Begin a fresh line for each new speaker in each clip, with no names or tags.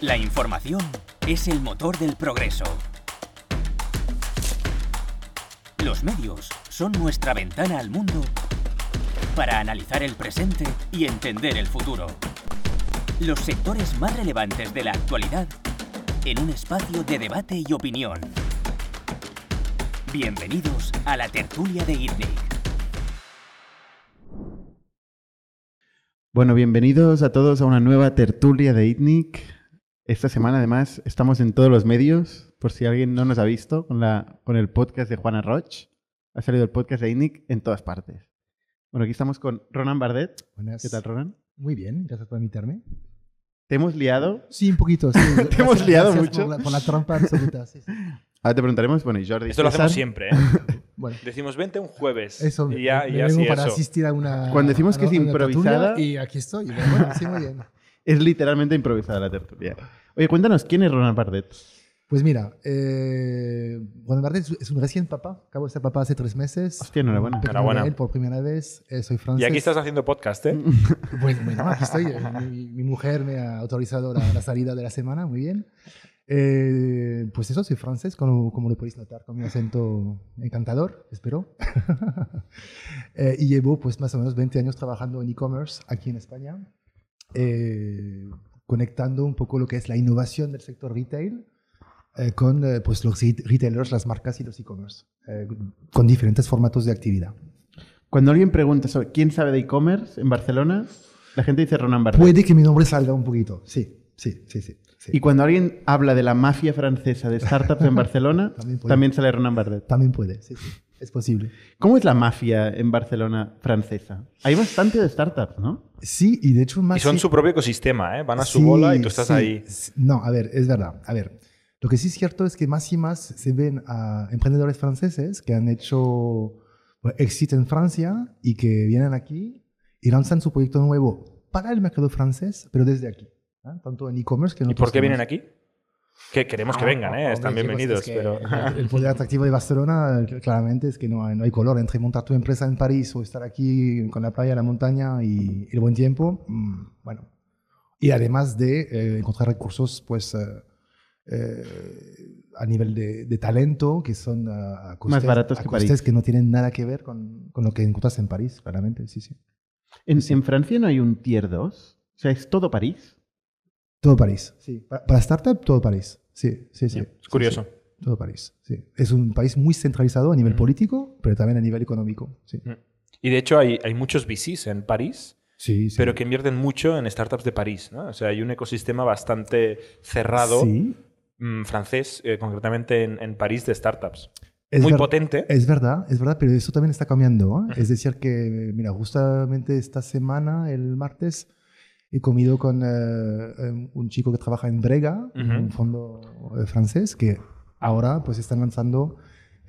La información es el motor del progreso. Los medios son nuestra ventana al mundo para analizar el presente y entender el futuro. Los sectores más relevantes de la actualidad en un espacio de debate y opinión. Bienvenidos a la tertulia de ITNIC.
Bueno, bienvenidos a todos a una nueva tertulia de ITNIC. Esta semana además estamos en todos los medios, por si alguien no nos ha visto, con, la, con el podcast de Juana Roch. Ha salido el podcast de ITNIC en todas partes. Bueno, aquí estamos con Ronan Bardet.
Buenas.
¿Qué tal, Ronan?
Muy bien, gracias por invitarme.
¿Te hemos liado?
Sí, un poquito. Sí.
¿Te hemos liado mucho?
Por la, por la trampa absoluta. Sí, sí.
Ahora te preguntaremos, bueno, y Jordi.
Esto lo
César,
hacemos siempre, ¿eh?
Bueno,
Decimos, vente un jueves.
eso.
y ya, y
vengo
así
para
eso.
asistir a una.
Cuando decimos
a
que es improvisada-
Y aquí estoy. bueno, sí, muy bien.
Es literalmente improvisada la tertulia. Oye, cuéntanos, ¿quién es Ronan Bardet?
Pues mira, eh, Juan Bardet es- un recién papá. Acabo de ser papá hace tres meses.
Hostia, enhorabuena.
Enhorabuena.
Gael Por primera vez. Eh, soy
Y
francés.
aquí estás haciendo podcast, ¿eh?
Bueno, bueno, aquí estoy. Eh, Mi, mi mujer me ha autorizado la, la salida de la semana, muy bien. Eh, pues eso, soy francés, como, como lo podéis notar, con mi acento encantador, espero. Eh, y llevo pues más o menos 20 años trabajando en e-commerce aquí en España, eh, conectando un poco lo que es la innovación del sector retail eh, con eh, pues los re- retailers, las marcas y los e-commerce, eh, con diferentes formatos de actividad.
Cuando alguien pregunta sobre quién sabe de e-commerce en Barcelona, la gente dice Ronan Bardet.
Puede que mi nombre salga un poquito, sí, sí, sí, sí. sí.
Y cuando alguien habla de la mafia francesa de startups en Barcelona,
También
también, sale Ronan Bardet.
También puede, sí, sí, es posible.
¿Cómo es la mafia en Barcelona francesa? Hay bastante de startups, ¿no?
Sí, y de hecho más...
Y son
sí-
su propio ecosistema, ¿eh? Van a su
sí,
bola y tú estás
sí,
ahí.
No, a ver, es verdad. A ver, lo que sí es cierto es que más y más se ven a emprendedores franceses que han hecho éxito en Francia y que vienen aquí y lanzan su proyecto nuevo para el mercado francés, pero desde aquí. ¿ah? Tanto en e-commerce que en
¿Y por qué vienen
temas.
aquí? Que queremos que
Ah,
vengan, ¿eh?
hombre,
Están
chicos,
bienvenidos,
es que
pero...
el- poder atractivo de Barcelona, eh, claramente, es que no hay, no hay color entre montar tu empresa en París o estar aquí con la playa, la montaña y el buen tiempo. mm, bueno. Y además de eh, encontrar recursos, pues. eh, eh, a nivel de, de talento, que son ah, a costes,
baratos
a
que
costes
París.
que no tienen nada que ver con, con lo que encuentras en París, claramente, sí, sí.
En, en Francia no hay un tier 2. O sea, es todo París.
Todo París, sí. Para, para startup, todo París, sí, sí, sí.
Es
Sí,
curioso.
sí. Todo París, sí. Es un país muy centralizado a nivel
Mm.
político, pero también a nivel económico, sí.
Y de hecho hay, hay muchos VCs en París,
Sí, sí.
pero que invierten mucho en startups de París, ¿no? O sea, hay un ecosistema bastante cerrado,
Sí,
mm, francés, eh, concretamente en, en París, de startups.
es
Muy potente.
Es verdad, es verdad, pero eso también está cambiando. ¿eh? Es decir, que, mira, justamente esta semana, el martes, he comido con eh, eh, un chico que trabaja en Brega,
Ujú.
un fondo eh, francés, que ahora pues están lanzando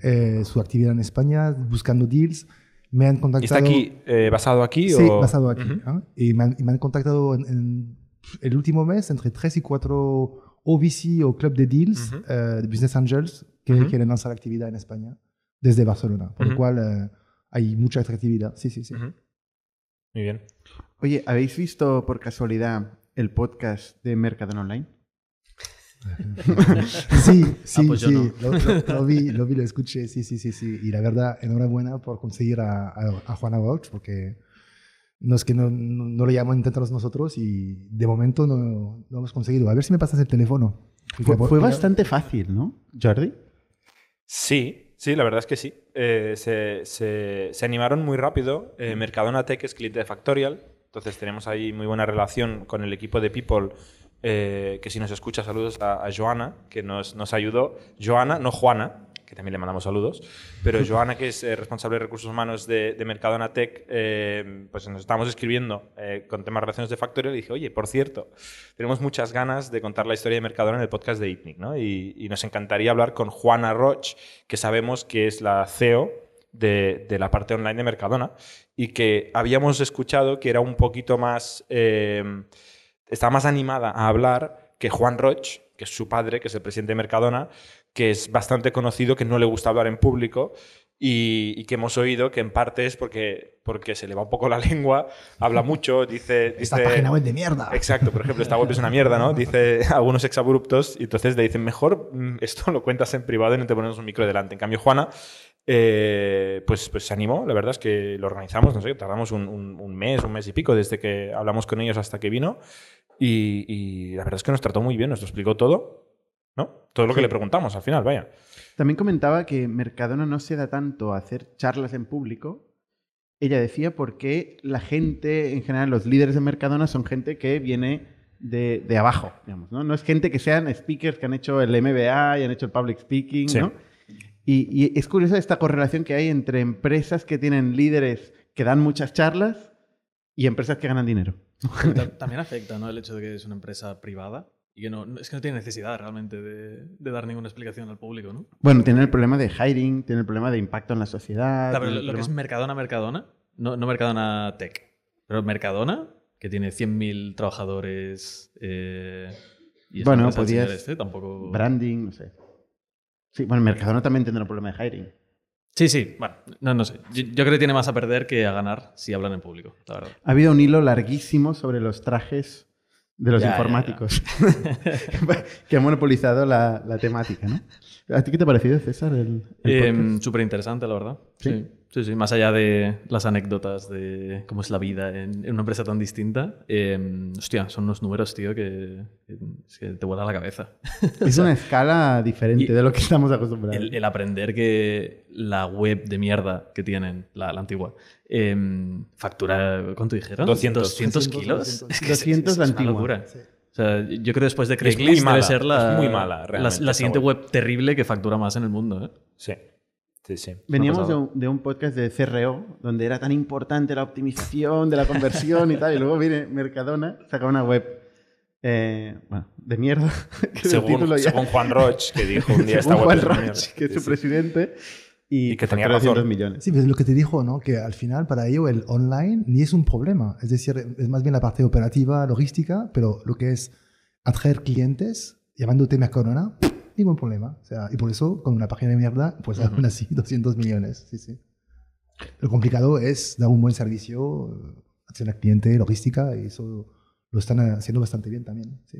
eh, su actividad en España, buscando deals. Me han
¿Y
contactado.
está aquí, eh, basado aquí?
Sí,
o...
basado aquí.
Ujú.
¿eh? Y, me han, y me han contactado en, en el último mes entre 3 y 4 OVC o Club de Deals,
Ujú.
eh, de Business Angels, que quieren lanzar actividad en España desde Barcelona. Por lo cual eh, hay mucha atractividad. Sí, sí, sí.
Muy bien.
Oye, ¿habéis visto por casualidad el podcast de Mercadona Online?
Sí, sí,
pues yo
sí.
no.
Lo, lo- lo vi, lo vi, lo escuché. Sí, sí, sí, sí. Y la verdad, enhorabuena por conseguir a, a, a Juana Walsh, porque no es que no, no, no lo llamamos intentarlos nosotros y de momento no, no hemos conseguido. A ver si me pasas el teléfono.
Fue, fue bastante fácil, ¿no, Jordi?
Sí, sí, la verdad es que sí. Eh, se, se- se animaron muy rápido. Eh, Mercadona Tech es cliente de Factorial, entonces tenemos ahí muy buena relación con el equipo de People. eh, que si nos escucha, saludos a, a Joana, que nos, nos ayudó. Joana, no Juana, que también le mandamos saludos, pero Joana, que es eh, responsable de recursos humanos de, de Mercadona Tech, eh, pues nos estábamos escribiendo eh, con temas de relaciones de Factorial y dije, oye, por cierto, tenemos muchas ganas de contar la historia de Mercadona en el podcast de ITNIC, ¿no? Y, y nos encantaría hablar con Juana Roch, que sabemos que es la CEO de, de la parte online de Mercadona y que habíamos escuchado que era un poquito más, eh, estaba más animada a hablar que Juan Roch, que es su padre, que es el presidente de Mercadona, que es bastante conocido, que no le gusta hablar en público y, y que hemos oído que en parte es porque, porque se le va un poco la lengua, habla mucho, dice...
Esta
dice-
página web de mierda.
Exacto, por ejemplo, esta web es una mierda, ¿no? Dice algunos exabruptos y entonces le dicen, mejor mm, esto lo cuentas en privado y no te ponemos un micro delante. En cambio, Juana, eh, pues, pues se animó, la verdad es que lo organizamos, no sé, tardamos un, un- un mes, un mes y pico desde que hablamos con ellos hasta que vino y, y la verdad es que nos trató muy bien, nos lo explicó todo, ¿no? Todo lo que
Sí.
le preguntamos al final, vaya.
También comentaba que Mercadona no se da tanto a hacer charlas en público. Ella decía porque la gente, en general, los líderes de Mercadona son gente que viene de, de abajo, digamos, ¿no? No es gente que sean speakers que han hecho el MBA y han hecho el public speaking,
Sí.
¿no? Y, y es curiosa esta correlación que hay entre empresas que tienen líderes que dan muchas charlas y empresas que ganan dinero.
También afecta ¿no? el hecho de que es una empresa privada y que no, es que no tiene necesidad realmente de, de dar ninguna explicación al público. ¿no?
Bueno, tienen el problema de hiring, tienen el problema de impacto en la sociedad.
Claro, pero lo, que es Mercadona, Mercadona, no, no Mercadona Tech, pero Mercadona, que tiene 100.000 trabajadores. eh, y
Bueno, podías-
este, tampoco.
Branding, no sé. Sí, bueno, Mercadona también tendrá un problema de hiring.
Sí, sí, bueno, no, no sé. Yo, yo creo que tiene más a perder que a ganar si hablan en público, la verdad.
Ha habido un hilo larguísimo sobre los trajes de los
Ya, ya,
informáticos que ha monopolizado la, la temática, ¿no? ¿A ti qué te ha parecido, César? El, el podcast?
Súper interesante, la verdad.
¿Sí?
Sí. sí, sí, Más allá de las anécdotas de cómo es la vida en, en una empresa tan distinta, eh, hostia, son unos números, tío, que, que- te vuela la cabeza.
es una escala diferente de lo que estamos acostumbrados.
El, el aprender que la web de mierda que tienen, la, la antigua, eh, factura, ¿cuánto dijeron?
200.
200 kilos.
200.
Es que es-
200
es
la
una
antigua.
locura.
Sí.
O sea, yo creo que después de Craigslist
mala,
debe ser la,
muy mala,
la-
realmente,
la, siguiente
web.
terrible que factura más en el mundo. ¿eh?
Sí, sí, sí.
Veníamos de un, de un podcast de CRO, donde era tan importante la optimización de la conversión y tal, y luego viene Mercadona, saca una web eh, bueno, de mierda. que
Según, Juan Roch, que dijo un día esta
según
web
Juan Roch,
mierda.
que es su
sí.
presidente, y,
Y que tenía
factura 200
razón.
millones.
Sí, pero es lo que te dijo, ¿no? Que al final para ello el online ni es un problema. Es decir, es más bien la parte operativa, logística, pero lo que es atraer clientes llamándote Mercadona, ningún problema. O sea, y por eso con una página de mierda, pues aún así 200 millones. Sí, sí. Lo complicado es dar un buen servicio, eh, atención al cliente, logística, y eso lo están haciendo bastante bien también. Sí.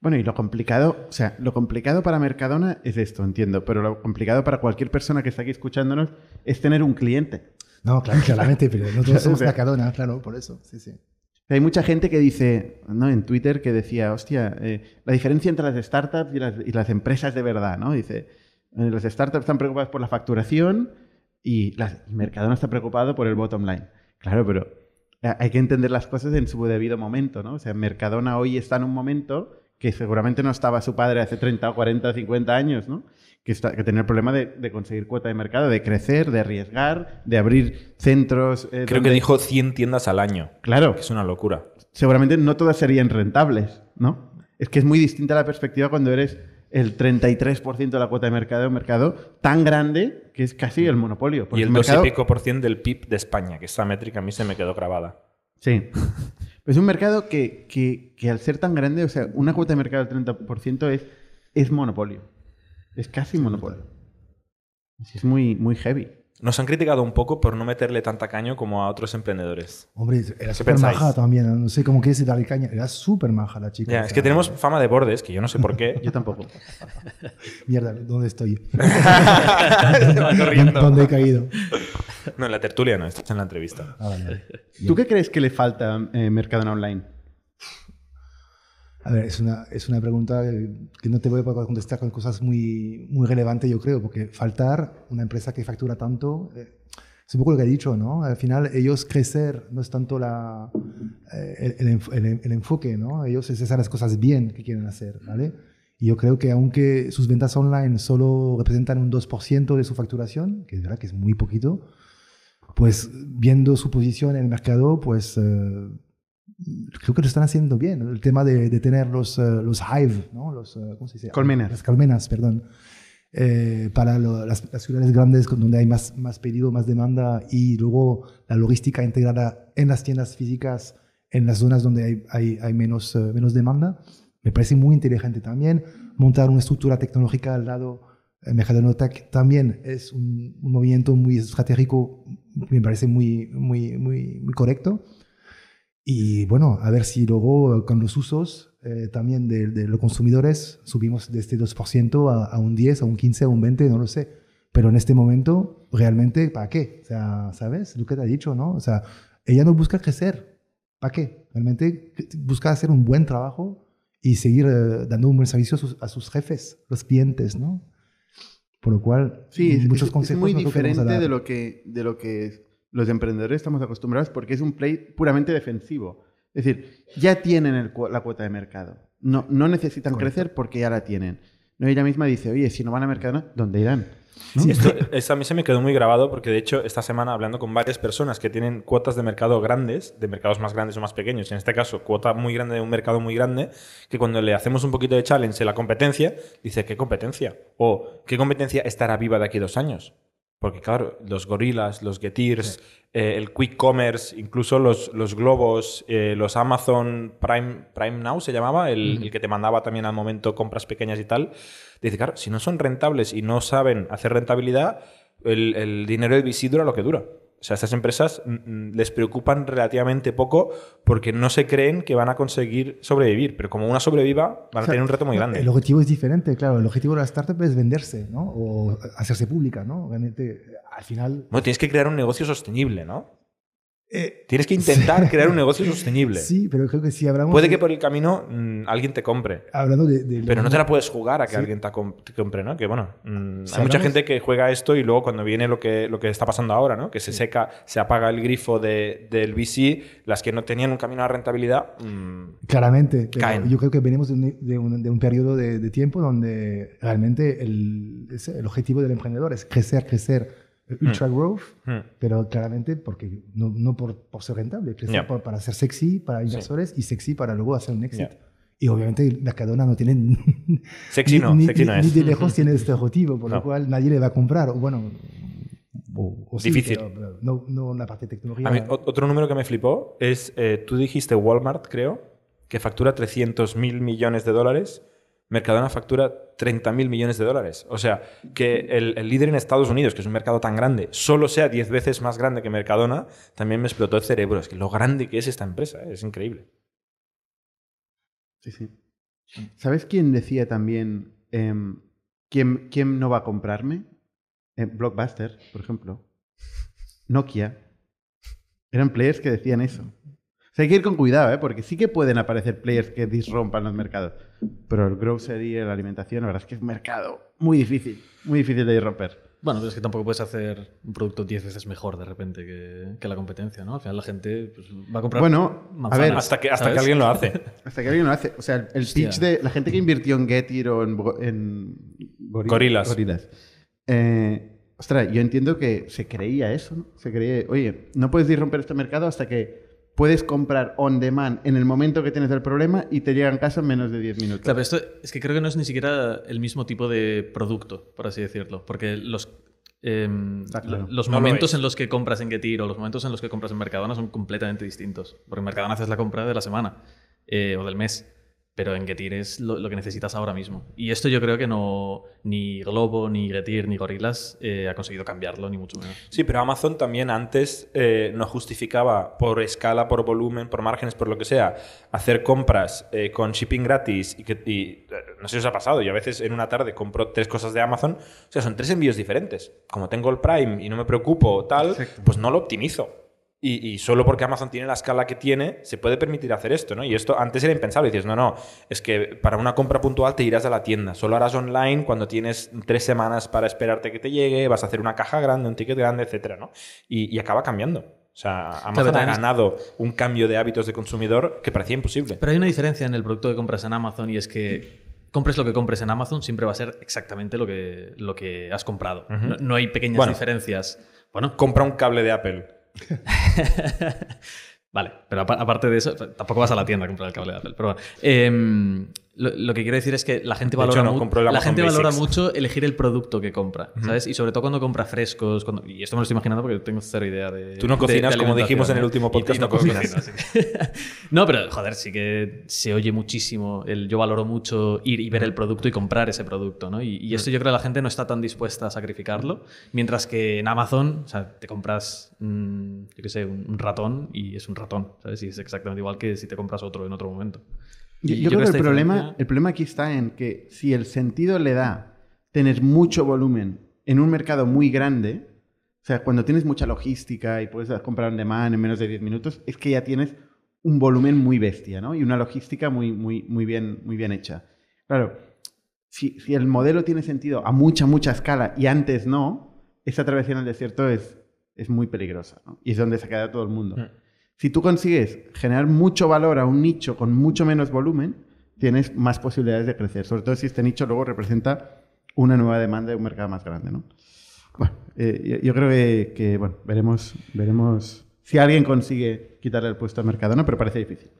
Bueno, y lo complicado, o sea, lo complicado para Mercadona es esto, entiendo, pero lo complicado para cualquier persona que está aquí escuchándonos es tener un cliente.
No, claro, claramente, pero nosotros somos Mercadona, claro, por eso. Sí, sí.
Hay mucha gente que dice, ¿no? En Twitter que decía, hostia, eh, la diferencia entre las startups y las, y las empresas de verdad, ¿no? Dice, eh, las startups están preocupadas por la facturación y, las, y Mercadona está preocupado por el bottom line. Claro, pero eh, hay que entender las cosas en su debido momento, ¿no? O sea, Mercadona hoy está en un momento que seguramente no estaba su padre hace 30 o 40 o 50 años, ¿no? Que, está, que tenía el problema de, de conseguir cuota de mercado, de crecer, de arriesgar, de abrir centros. eh,
Creo que dijo 100 tiendas al año.
Claro,
que Es una locura.
seguramente no todas serían rentables, ¿no? Es que es muy distinta la perspectiva cuando eres el 33% de la cuota de mercado, un mercado tan grande que es casi el monopolio.
Y el
el
2
mercado,
y pico por cien del PIB de España, que esa métrica a mí se me quedó grabada.
Sí. Es un mercado que, que- que al ser tan grande, o sea, una cuota de mercado del 30% es, es monopolio. Es casi monopolio. Es muy, muy heavy.
Nos han criticado un poco por no meterle tanta caño como a otros emprendedores.
Hombre, era
¿Qué
súper maja también. No sé cómo quieres darle caña. Era súper maja la chica.
Es que tenemos fama de bordes, que yo no sé por qué.
Yo tampoco.
Mierda, ¿dónde estoy?
Corriendo.
¿Dónde he caído?
No, en la tertulia no, estás en la entrevista.
Ah, vale, vale.
¿Tú qué crees que le falta a eh, Mercadona Online?
A ver, es una, es una pregunta que no te voy a poder contestar con cosas muy, muy relevantes, yo creo, porque faltar una empresa que factura tanto, eh, es un poco lo que he dicho, ¿no? Al final, ellos crecer no es tanto la, eh, el, el el- el enfoque, ¿no? Ellos es hacer las cosas bien que quieren hacer, ¿vale? Y yo creo que aunque sus ventas online solo representan un 2% de su facturación, que es verdad que es muy poquito, pues viendo su posición en el mercado, pues eh, creo que lo están haciendo bien. El tema de, de tener los, eh, los hive, ¿no? Los, eh, ¿cómo se dice?
Colmenas.
Las colmenas, perdón. Eh, para lo- las, las ciudades grandes donde hay más, más pedido, más demanda y luego la logística integrada en las tiendas físicas, en las zonas donde hay, hay, hay menos, eh, menos demanda. Me parece muy inteligente también montar una estructura tecnológica al lado El Mercadona Tech también es un, un movimiento muy estratégico, me parece muy, muy, muy, muy correcto. Y bueno, a ver si luego con los usos eh, también de, de, los consumidores subimos de este 2% a, a, un 10, a un 15, a un 20, no lo sé. Pero en este momento, realmente, ¿para qué? O sea, ¿sabes? Lo que te ha dicho, ¿no? O sea, ella no busca crecer. ¿Para qué? Realmente busca hacer un buen trabajo y seguir eh, dando un buen servicio a sus, a sus, jefes, los clientes, ¿no? Por lo cual,
sí,
muchos
es,
consejos.
Es muy diferente de lo, que, de lo que los emprendedores estamos acostumbrados porque es un play puramente defensivo. Es decir, ya tienen el, la cuota de mercado. No, no necesitan Correcto. crecer porque ya la tienen. No, ella misma dice, oye, si no van a Mercadona, ¿dónde irán? ¿No?
Sí, esto, esto, a mí se me quedó muy grabado porque de hecho esta semana hablando con varias personas que tienen cuotas de mercado grandes, de mercados más grandes o más pequeños, en este caso cuota muy grande de un mercado muy grande, que cuando le hacemos un poquito de challenge en la competencia, dice, ¿qué competencia? O ¿qué competencia estará viva de aquí a dos años? Porque claro, los gorilas, los Getirs, sí. eh, el Quick Commerce, incluso los, los globos, eh, los Amazon Prime, Prime Now se llamaba, el, el, que te mandaba también al momento compras pequeñas y tal. Dice, claro, si no son rentables y no saben hacer rentabilidad, el, el dinero de VC dura lo que dura. O sea, estas empresas les preocupan relativamente poco porque no se creen que van a conseguir sobrevivir. Pero como una sobreviva, van a o sea, tener un reto muy grande.
El objetivo es diferente, claro. El objetivo de la startup es venderse, ¿no? O hacerse pública, ¿no? Realmente, al final...
Bueno, tienes que crear un negocio sostenible, ¿no? Eh, Tienes que intentar sí. crear un negocio sostenible.
Sí, pero creo que si hablamos.
Puede
de...
que por el camino mmm, alguien te compre.
Hablando de. de
pero no te la puedes jugar a que sí. alguien te, te, compre, ¿no? Que bueno, mmm, si hay mucha gente que juega esto y luego cuando viene lo que, lo que está pasando ahora, ¿no? Que se seca, se apaga el grifo de, del VC, las que no tenían un camino a rentabilidad. Mmm,
Claramente.
caen.
Yo creo que venimos de un, de un, de un periodo de, tiempo donde realmente el, el objetivo del emprendedor es crecer, crecer ultra
Mm.
growth, pero claramente porque no, no por, por, ser rentable, crecer
Yeah.
por- para ser sexy para inversores y sexy para luego hacer un éxito.
Yeah.
Y obviamente Mercadona no tiene ni,
Sexy no,
ni-
sexy no
ni-
es.
ni de lejos tiene este objetivo, por
No.
lo cual nadie le va a comprar. Bueno, o, o sí,
Difícil.
pero- pero no, no la parte de tecnología.
Mí, otro número que me flipó es, eh, tú dijiste Walmart, creo, que factura 300 mil millones de dólares. Mercadona factura 30 mil millones de dólares. O sea, que el, líder en Estados Unidos, que es un mercado tan grande, solo sea 10 veces más grande que Mercadona, también me explotó el cerebro. Es que lo grande que es esta empresa, eh, es increíble.
Sí, sí. ¿Sabes quién decía también em, ¿quién, quién no va a comprarme? Eh, Blockbuster, por ejemplo. Nokia. Eran players que decían eso. Sea, hay que ir con cuidado, ¿eh? porque sí que pueden aparecer players que disrompan los mercados. Pero el grocery, la alimentación, la verdad es que es un mercado muy difícil, muy difícil de romper.
Bueno, pero es que tampoco puedes hacer un producto 10 veces mejor de repente que, que la competencia, ¿no? Al final la gente pues, va a comprar.
Bueno, a
manzanas,
ver,
Hasta que, hasta que alguien lo hace.
Hasta que alguien lo hace. O sea, el
Hostia.
pitch de la gente que invirtió en Getir o en, en Goril-
Gorilas.
Gorilas. Eh, ostras, yo entiendo que se creía eso, ¿no? Se creía, oye, no puedes disromper este mercado hasta que puedes comprar on demand en el momento que tienes el problema y te llega en casa en menos de 10 minutos.
Claro, pero esto es que creo que no es ni siquiera el mismo tipo de producto, por así decirlo. Porque los, em,
claro.
los
No lo
momentos en los que compras en Getir o los momentos en los que compras en Mercadona son completamente distintos. Porque en Mercadona haces la compra de la semana eh, o del mes. Pero en Getir es lo, lo que necesitas ahora mismo. Y esto yo creo que no ni Globo, ni Getir, ni Gorilas eh, ha conseguido cambiarlo, ni mucho menos.
Sí, pero Amazon también antes eh, no justificaba por escala, por volumen, por márgenes, por lo que sea, hacer compras eh, con shipping gratis y, que, y, eh, no sé si os ha pasado, yo a veces en una tarde compro tres cosas de Amazon, o sea, son tres envíos diferentes. Como tengo el Prime y no me preocupo tal,
Exacto.
pues no lo optimizo. Y, y solo porque Amazon tiene la escala que tiene, se puede permitir hacer esto, ¿no? Y esto antes era impensable. Dices, no, no, es que para una compra puntual te irás a la tienda. Solo harás online cuando tienes tres semanas para esperarte que te llegue, vas a hacer una caja grande, un ticket grande, etcétera, ¿no? Y, y acaba cambiando. O sea, Amazon
Claro,
ha ganado un cambio de hábitos de consumidor que parecía imposible.
Pero hay una diferencia en el producto que compras en Amazon y es que compres lo que compres en Amazon siempre va a ser exactamente lo que, lo que has comprado. No, no hay pequeñas
Bueno.
diferencias. Bueno,
Compra un cable de Apple.
vale, pero apa- aparte de eso, tampoco vas a la tienda a comprar el cable de Apple. Pero bueno, em, Lo, lo que quiero decir es que la gente
hecho,
valora,
no
mu-
compró el
la gente valora mucho elegir el producto que compra, ¿sabes? Y sobre todo cuando compra frescos. cuando- y esto me lo estoy imaginando porque tengo cero idea de.
Tú no cocinas,
de
como dijimos en el
alimentación,
último
¿eh?
podcast,
Y- y
no cocinas.
que- no, pero joder, sí que se oye muchísimo. El, yo valoro mucho ir y ver el producto y comprar ese producto, ¿no? Y, y esto yo creo que la gente no está tan dispuesta a sacrificarlo. Mientras que en Amazon, o sea, te compras, mm, yo qué sé, un, un ratón y es un ratón, ¿sabes? Y es exactamente igual que si te compras otro en otro momento.
Yo,
Y
yo creo que el problema, el problema aquí está en que si el sentido le da tener mucho volumen en un mercado muy grande, o sea, cuando tienes mucha logística y puedes comprar on demand en menos de 10 minutos, es que ya tienes un volumen muy bestia, ¿no? Y una logística muy, muy, muy, bien, muy bien hecha. Claro, si, si el modelo tiene sentido a mucha, mucha escala y antes no, esa travesía en el desierto es, es muy peligrosa, ¿no? Y es donde se ha quedado todo el mundo.
Mm.
Si tú consigues generar mucho valor a un nicho con mucho menos volumen, tienes más posibilidades de crecer. Sobre todo si este nicho luego representa una nueva demanda de un mercado más grande, ¿no? Bueno, eh, yo, yo creo que, que, bueno, veremos, veremos si alguien consigue quitarle el puesto a Mercadona, pero parece difícil.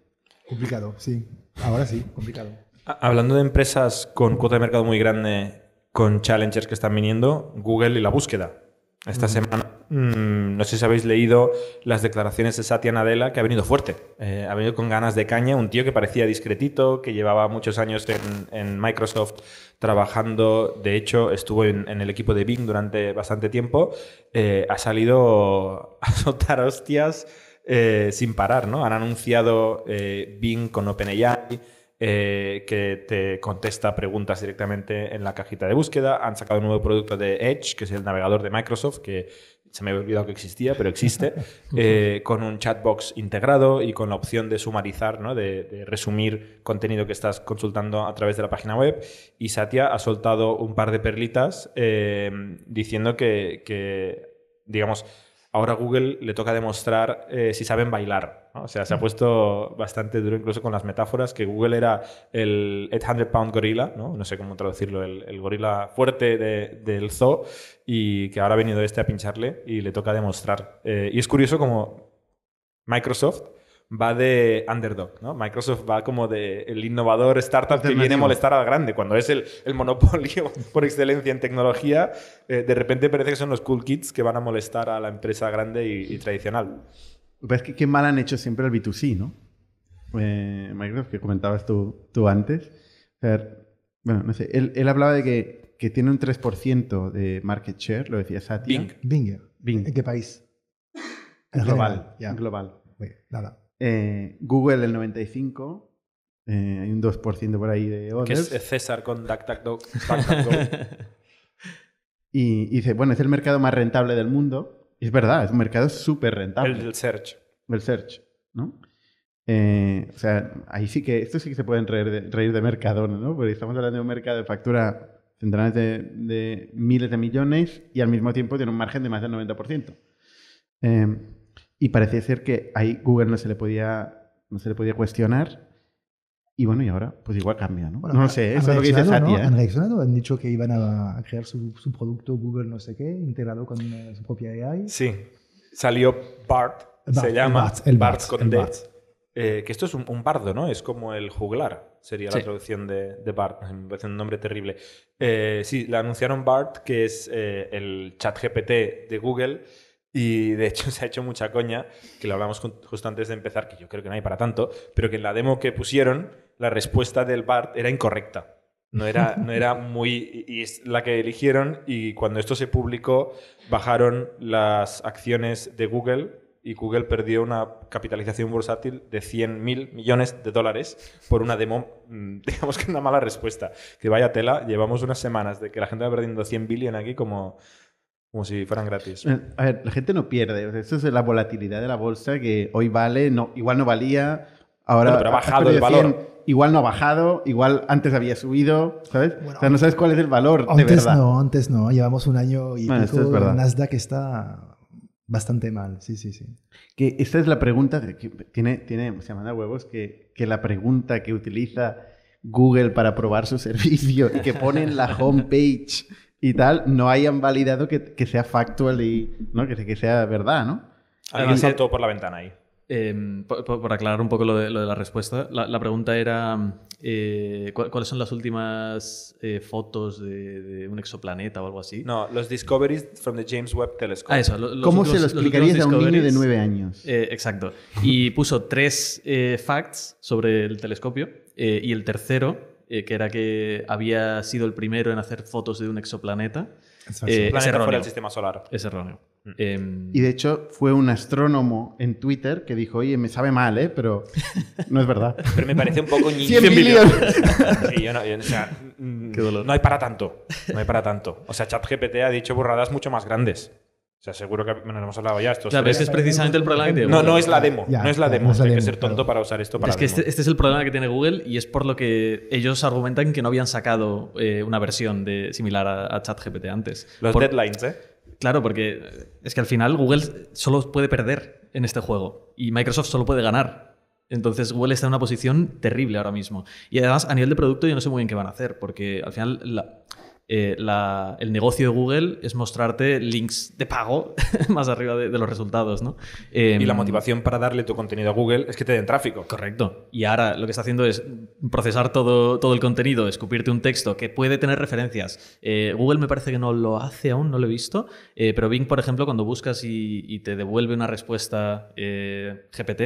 Complicado, sí. Ahora sí, complicado.
Ha- Hablando de empresas con cuota de mercado muy grande, con challengers que están viniendo, Google y la búsqueda. Esta semana, mm, no sé si habéis leído las declaraciones de Satya Nadella, que ha venido fuerte. Eh, ha venido con ganas de caña, un tío que parecía discretito, que llevaba muchos años en, en Microsoft trabajando. De hecho, estuvo en, en el equipo de Bing durante bastante tiempo. Eh, ha salido a soltar hostias eh, sin parar, ¿no? Han anunciado Bing con OpenAI, eh, que te contesta preguntas directamente en la cajita de búsqueda. Han sacado un nuevo producto de Edge, que es el navegador de Microsoft, que se me había olvidado que existía, pero existe, eh, con un chatbox integrado y con la opción de sumarizar, ¿no? de, de resumir contenido que estás consultando a través de la página web. Y Satya ha soltado un par de perlitas eh, diciendo que, que, digamos, ahora a Google le toca demostrar si saben bailar. ¿No? O sea, se ha puesto bastante duro incluso con las metáforas, que Google era el 800 pound gorila, ¿no? no sé cómo traducirlo, el, el gorila fuerte de- del zoo, y que ahora ha venido este a pincharle y le toca demostrar. Eh, y es curioso como Microsoft va de underdog, ¿no? Microsoft va como de el innovador startup que viene a molestar al grande. Cuando es el, el monopolio por excelencia en tecnología, eh, de repente parece que son los cool kids que van a molestar a la empresa grande y, y tradicional.
Lo que pasa es que qué mal han hecho siempre el B2C, ¿no? Eh, Microsoft, que comentabas tú, tú antes. O sea, bueno, no sé, él, él hablaba de que, que tiene un 3% de market share, lo decía Satya.
Bing.
Bing.
Bing.
¿En qué país? En
Global.
ya.
Global.
Nada.
Eh, Google el 95%. eh, hay un 2% por ahí de
Que es
others.
César con DuckDuckGo. DuckDuckGo.
Y, y dice, bueno, es el mercado más rentable del mundo. Y es verdad, es un mercado súper rentable.
el del search.
del search, ¿no? Eh, o sea, ahí sí que, esto sí que se pueden reír de, reír de Mercadona, ¿no? Porque estamos hablando de un mercado de factura centenares de, de miles de millones y al mismo tiempo tiene un margen de más del 90%. Eh, y parece ser que ahí Google no se le podía, no se le podía cuestionar. Y bueno, y ahora, pues igual cambia, ¿no?
Bueno,
no lo sé,
han
eso es lo que dice. Satya.
Han reaccionado, han dicho que iban a, crear su, su producto Google no sé qué, integrado con su propia AI.
Sí. Salió Bart, se llama
Bart, el
Bart
Bart,
con
el
D.
Bart.
Eh, que esto es un, un bardo, ¿no? Es como el juglar, sería
Sí.
la traducción de, de Bart. Me parece un nombre terrible. Eh, sí, le anunciaron Bart, que es eh, el chat GPT de Google. Y de hecho se ha hecho mucha coña, que lo hablamos ju- justo antes de empezar, que yo creo que no hay para tanto, pero que en la demo que pusieron, la respuesta del Bart era incorrecta. No era, no era muy... Y es la que eligieron y cuando esto se publicó bajaron las acciones de Google y Google perdió una capitalización bursátil de 100 mil millones de dólares por una demo, mm, digamos que una mala respuesta. Que vaya tela, llevamos unas semanas de que la gente va perdiendo 100 billion aquí como, como si fueran gratis.
Eh, A ver, la gente no pierde. esto es la volatilidad de la bolsa que hoy vale, no, igual no valía, ahora
Bueno, pero ha bajado el valor.
Igual no ha bajado, igual antes había subido, ¿sabes?
Bueno,
o sea, no sabes cuál es el valor de
Antes
verdad.
no, antes no. Llevamos un año y
Bueno,
pico.
es verdad.
Nasdaq está bastante mal. Sí, sí, sí.
Que esta es la pregunta que tiene, tiene se manda huevos que, que la pregunta que utiliza Google para probar su servicio y que pone en la homepage y tal, no hayan validado que, que sea factual y ¿no? que, que sea verdad, ¿no?
Alguien saltó por la ventana ahí.
Em, por, por- aclarar un poco lo de, lo de la respuesta, la, la pregunta era eh, ¿cu- ¿cuáles son las últimas eh, fotos de, de un exoplaneta o algo así?
No, los discoveries from the James Webb Telescope.
Ah, eso. los
¿Cómo
últimos-
se lo explicarías a un niño de nueve años?
eh, exacto. Y puso tres eh, facts sobre el telescopio eh, y el tercero, eh, que era que había sido el primero en hacer fotos de un exoplaneta. Eh, es
planeta fuera
erróneo.
del sistema solar.
Es erróneo. Em,
Y de hecho fue un astrónomo en Twitter que dijo, oye, me sabe mal, ¿eh? Pero no es verdad.
Pero me parece un poco ñi-
100 billones.
Sí, yo no, yo- o sea, mm,
Qué dolor.
no hay para tanto. No hay para tanto. O sea, ChatGPT ha dicho burradas mucho más grandes. O sea, seguro que bueno, hemos hablado ya. Estos
claro, pero es precisamente el problema que tiene
no,
Google.
no es la demo.
Ya,
no es la demo.
no es la
Hay que ser tonto
claro.
para usar esto para
Es que
demo.
este, este es el problema que tiene Google y es por lo que ellos argumentan que no habían sacado eh, una versión de, similar a, a ChatGPT antes.
Los
Por-
deadlines, ¿eh?
Claro, porque es que al final Google solo puede perder en este juego y Microsoft solo puede ganar. Entonces Google está en una posición terrible ahora mismo. Y además a nivel de producto yo no sé muy bien qué van a hacer, porque al final la- eh, la- el negocio de Google es mostrarte links de pago más arriba de, de los resultados, ¿no?
Y la
Em,
motivación para darle tu contenido a Google es que te den tráfico.
Correcto. Y ahora lo que está haciendo es procesar todo, todo el contenido, escupirte un texto que puede tener referencias. Eh, Google me parece que no lo hace aún, no lo he visto, eh, pero Bing, por ejemplo, cuando buscas y, y te devuelve una respuesta GPT,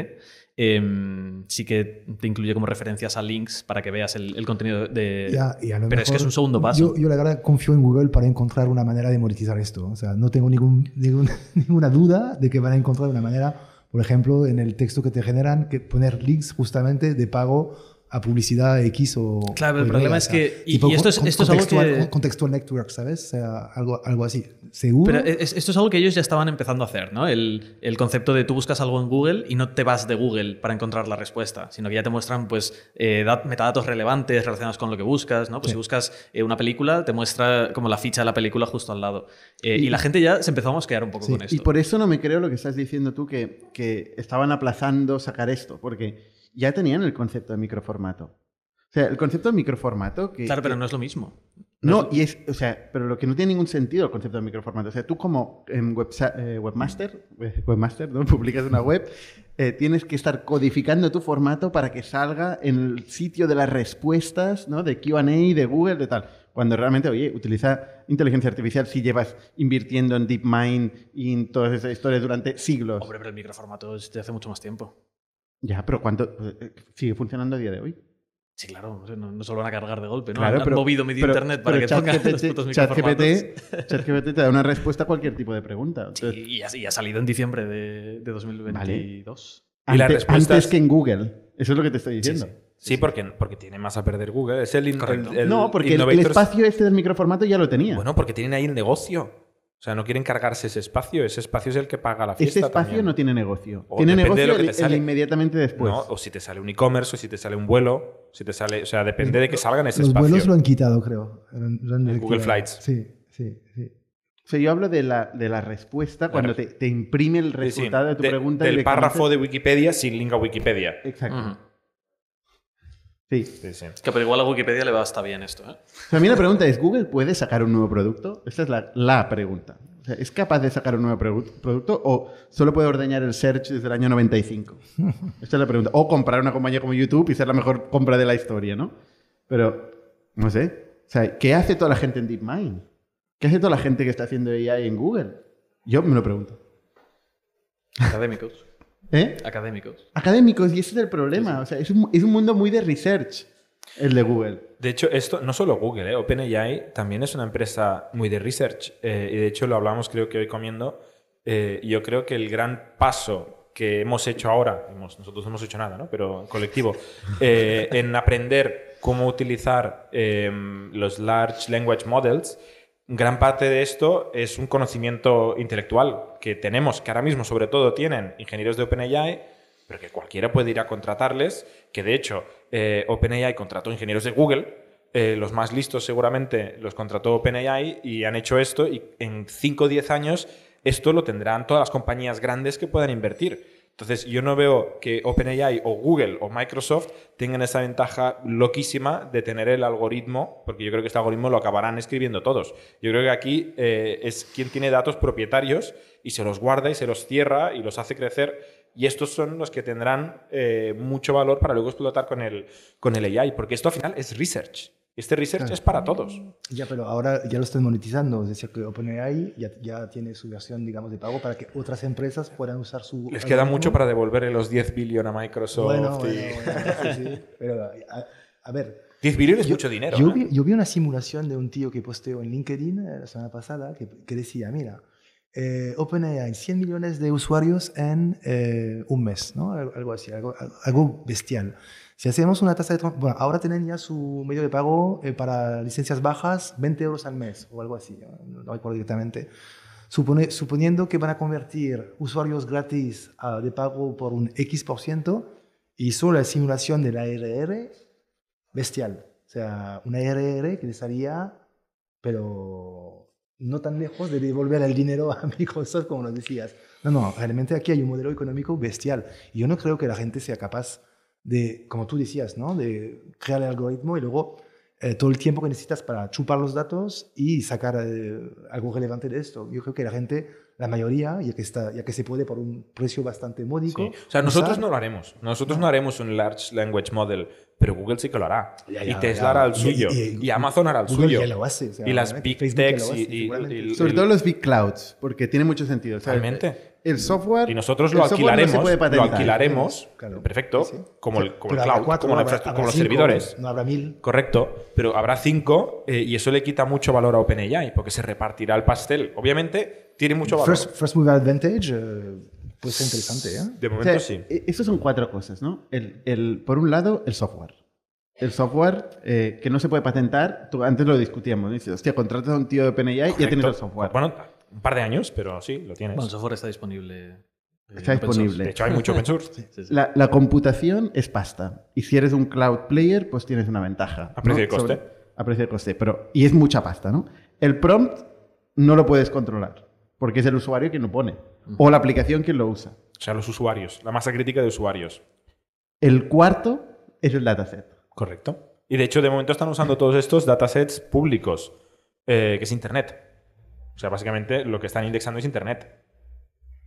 em, sí que te incluye como referencias a links para que veas el, el contenido de...
Ya, y
pero es que es un segundo paso.
Yo, yo la verdad confío en Google para encontrar una manera de monetizar esto. O sea, no tengo ningún, ningún- ninguna duda de que van a encontrar una manera, por ejemplo, en el texto que te generan, que poner links justamente de pago a publicidad X o...
Claro, el
o
problema es que- y-
tipo
y esto es- esto es algo
contextual-
que-
Contextual network, ¿sabes? O sea, algo, algo así. Seguro.
Pero es- esto es algo que ellos ya estaban empezando a hacer, ¿no? El, el concepto de tú buscas algo en Google y no te vas de Google para encontrar la respuesta, sino que ya te muestran pues, eh, dat- metadatos relevantes relacionados con lo que buscas, ¿no? Pues
Sí.
si buscas eh, una película, te muestra como la ficha de la película justo al lado. Eh, y, la gente ya se empezó a mosquear un poco
Sí,
con esto.
Y por eso no me creo lo que estás diciendo tú, que, que estaban aplazando sacar esto, porque ya tenían el concepto de microformato. O sea, el concepto de microformato... Que,
Claro, pero no es lo mismo.
No, y es, o sea, pero lo que no tiene ningún sentido el concepto de microformato. O sea, tú como websa- eh, webmaster, eh, webmaster, ¿no? Publicas una web, eh, tienes que estar codificando tu formato para que salga en el sitio de las respuestas, ¿no? De Q&A, de Google, de tal. Cuando realmente, oye, utiliza inteligencia artificial si llevas invirtiendo en DeepMind y en todas esas historias durante siglos.
Hombre, pero el microformato es de hace mucho más tiempo.
Ya, pero ¿cuánto eh, sigue funcionando a día de hoy?
Sí, claro, no, no se lo van a cargar de golpe, ¿no?
Claro,
Han
pero-
movido medio
pero-
internet para
pero
que pongan
ChatGPT
los putos microformatos.
ChatGPT ChatGPT te da una respuesta a cualquier tipo de pregunta.
Sí,
Entonces,
y, ha, y ha salido en diciembre de, de 2022.
Y las
Antes, antes que en Google. Eso es lo que te estoy diciendo.
sí.
Sí, porque, porque tiene más a perder Google. Es el, el- el
no, porque el, espacio este del microformato ya lo tenía.
Bueno, porque tienen ahí el negocio. O sea, no quieren cargarse ese espacio. Ese espacio es el que paga la fiesta.
este espacio
también.
no tiene negocio.
O
tiene
depende de
negocio
lo que
el,
te sale.
el inmediatamente después.
No, o si te sale un e-commerce, o si te sale un vuelo, si te sale. O sea, depende de que salga en ese
Los
espacio.
vuelos lo han quitado, creo. Lo han- lo han
En Google. Flights.
Sí, sí, sí.
O sea, yo hablo de la, de la respuesta cuando te, te imprime el
Sí, sí.
resultado de tu
De-
pregunta.
Del párrafo
conoces-
de Wikipedia sin link a Wikipedia.
Exacto. Sí.
Sí, sí.
Que pero igual a Wikipedia le va hasta bien esto, ¿eh?
O sea, a mí la pregunta es, ¿Google puede sacar un nuevo producto? Esta es la, la pregunta. O sea, ¿Es capaz de sacar un nuevo produ- producto o solo puede ordeñar el search desde el año 95? Esta es la pregunta. O comprar una compañía como YouTube y ser la mejor compra de la historia, ¿no? Pero, no sé. O sea, ¿qué hace toda la gente en DeepMind? ¿Qué hace toda la gente que está haciendo AI en Google? Yo me lo pregunto.
Académicos.
¿Eh?
Académicos.
Académicos, y ese es el problema. O sea, es un, es un mundo muy de research, el de Google.
De hecho, esto no solo Google, ¿eh? OpenAI también es una empresa muy de research. eh, y de hecho lo hablamos creo que hoy comiendo. eh, yo creo que el gran paso que hemos hecho ahora, hemos- nosotros no hemos hecho nada, ¿no? pero en colectivo, eh, en aprender cómo utilizar eh, los Large Language Models, gran parte de esto es un conocimiento intelectual que tenemos, que ahora mismo sobre todo tienen ingenieros de OpenAI, pero que cualquiera puede ir a contratarles, que de hecho eh, OpenAI contrató ingenieros de Google, eh, los más listos seguramente los contrató OpenAI y han hecho esto y en 5 o 10 años esto lo tendrán todas las compañías grandes que puedan invertir. Entonces yo no veo que OpenAI o Google o Microsoft tengan esa ventaja loquísima de tener el algoritmo, porque yo creo que este algoritmo lo acabarán escribiendo todos. Yo creo que aquí eh, es quien tiene datos propietarios y se los guarda y se los cierra y los hace crecer Y estos son los que tendrán eh, mucho valor para luego explotar con el, con el AI, porque esto al final es research. Este research
Claro.
es para todos.
Ya, pero ahora ya lo están monetizando, es decir, que OpenAI ya, ya tiene su versión, digamos, de pago para que otras empresas puedan usar su...
Les queda
algoritmo.
mucho para devolverle los 10 billones a Microsoft.
Bueno,
y-
bueno, bueno, sí, sí. Pero, a, a ver,
10 billones es mucho dinero.
Yo
¿eh?
vi, yo vi una simulación de un tío que posteó en LinkedIn eh, la semana pasada que, que decía, mira, eh, OpenAI, 100 millones de usuarios en eh, un mes, ¿no? Algo así, algo, algo bestial. Si hacemos una tasa de... Bueno, ahora tienen ya su medio de pago eh, para licencias bajas, 20 euros al mes o algo así, no, no recuerdo directamente. Supone- suponiendo que van a convertir usuarios gratis a- de pago por un X%, hizo la simulación de la RR bestial. O sea, una RR que les haría, pero no tan lejos de devolver el dinero a Microsoft, como nos decías. No, no, realmente aquí hay un modelo económico bestial. Y yo no creo que la gente sea capaz de, como tú decías, ¿no? de crear el algoritmo y luego eh, todo el tiempo que necesitas para chupar los datos y sacar eh, algo relevante de esto. Yo creo que la gente, la mayoría, ya que, está, ya que se puede por un precio bastante módico.
Sí. O sea, nosotros
usar-
no lo haremos. Nosotros no haremos un Large Language Model, pero Google sí que lo hará.
Ya,
y
ya,
Tesla
ya.
hará el
Y-
suyo.
y-
Y, Amazon hará el
Google
suyo.
ya lo hace. o sea,
y las Big Techs y, y- y-
Sobre todo los big clouds, porque tiene mucho sentido. O sea,
Realmente.
El software.
Y nosotros lo
no
alquilaremos, lo alquilaremos,
Claro.
perfecto,
Sí, sí.
como el, como el cloud,
cuatro,
como, la
habrá-
infraestructura-
habrá
como los
cinco,
servidores.
No habrá mil.
Correcto, pero habrá cinco eh, y eso le quita mucho valor a OpenAI porque se repartirá el pastel. Obviamente tiene mucho valor.
First, first mover advantage eh, puede ser interesante. ¿eh?
de
O
momento
sea,
sí.
e- Esas son cuatro cosas, ¿no? El, el- por un lado, el software. El software eh, que no se puede patentar, tú, antes lo discutíamos, ¿no? Dices, hostia, contratas a un tío de OpenAI y ya tienes el software.
Bueno, un par de años, pero sí, lo tienes.
Bueno, el software está disponible. eh,
Está disponible.
de hecho, hay mucho open source.
Sí, sí.
La, la computación es pasta. Y si eres un cloud player, pues tienes una ventaja.
A precio
¿no?
de coste.
Sobre- a precio de coste. Pero, y es mucha pasta, ¿no? El prompt no lo puedes controlar. Porque es el usuario quien lo pone. O la aplicación quien lo usa.
O sea, los usuarios, la masa crítica de usuarios.
El cuarto es el dataset.
Correcto. Y de hecho, de momento están usando todos estos datasets públicos, eh, que es Internet. O sea, básicamente lo que están indexando es Internet.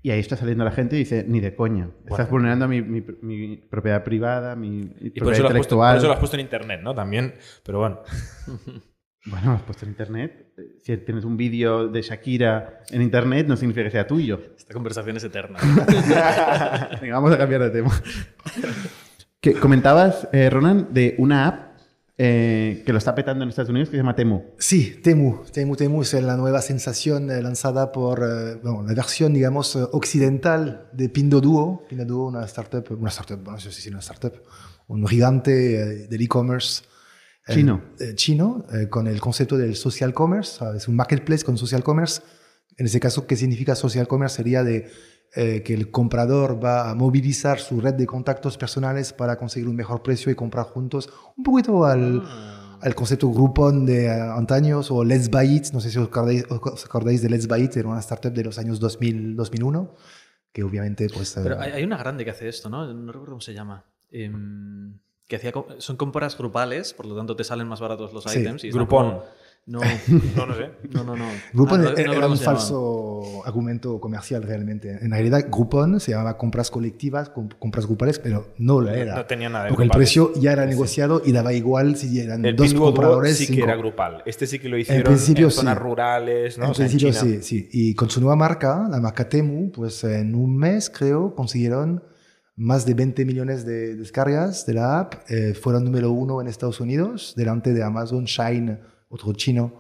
Y ahí está saliendo la gente y dice, ni de coña. Estás vulnerando mi, mi- mi propiedad privada, mi mi
Y por
propiedad
eso, lo has puesto, por
intelectual.
eso lo has puesto en Internet, ¿no? También. Pero bueno.
Bueno, lo has puesto en internet. Si tienes un vídeo de Shakira en internet, no significa que sea tuyo.
Esta conversación es eterna.
Venga, vamos a cambiar de tema. Que comentabas, eh, Ronan, de una app eh, que lo está petando en Estados Unidos que se llama Temu.
Sí, Temu. Temu Temu es la nueva sensación eh, lanzada por eh, bueno, la versión, digamos, eh, occidental de Pinduoduo. Pinduoduo, una startup, una startup, bueno, no sé si es una startup, un gigante eh, del e-commerce. eh,
Chino.
chino, con el concepto del social commerce. Es un marketplace con social commerce. En ese caso, ¿qué significa social commerce? Sería de eh, que el comprador va a movilizar su red de contactos personales para conseguir un mejor precio y comprar juntos. Un poquito al, al concepto Groupon de eh, antaños o Let's Buy It. No sé si os acordáis, os acordáis de Let's Buy It, era una startup de los años 2000, 2001, que obviamente pues... eh,
Pero hay, hay una grande que hace esto, ¿no? No recuerdo cómo se llama. Em, que hacía, son compras grupales, por lo tanto te salen más baratos los
Sí,
items. Y
Groupon.
como- No,
No, no sé.
no, no. no.
Groupon
Ah, no- no
era un falso argumento comercial realmente. En realidad, Groupon se llamaba compras colectivas, com- compras grupales, pero no lo era.
No tenía nada de
porque el precio ya era negociado y daba igual si eran
El
dos compradores.
sí que
cinco.
era grupal. Este sí que lo hicieron
principio
en zonas
sí.
rurales, ¿no?
En
O sea,
principio
China.
sí, sí. Y con su nueva marca, la marca Temu, pues en un mes creo consiguieron más de 20 millones de descargas de la app. Eh, fueron número uno en Estados Unidos, delante de Amazon, Shine, otro chino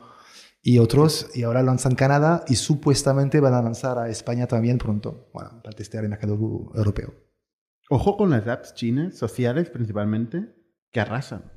y otros. Y ahora lanzan Canadá y supuestamente van a lanzar a España también pronto, bueno, para testear el mercado europeo.
Ojo con las apps chinas, sociales principalmente, que arrasan.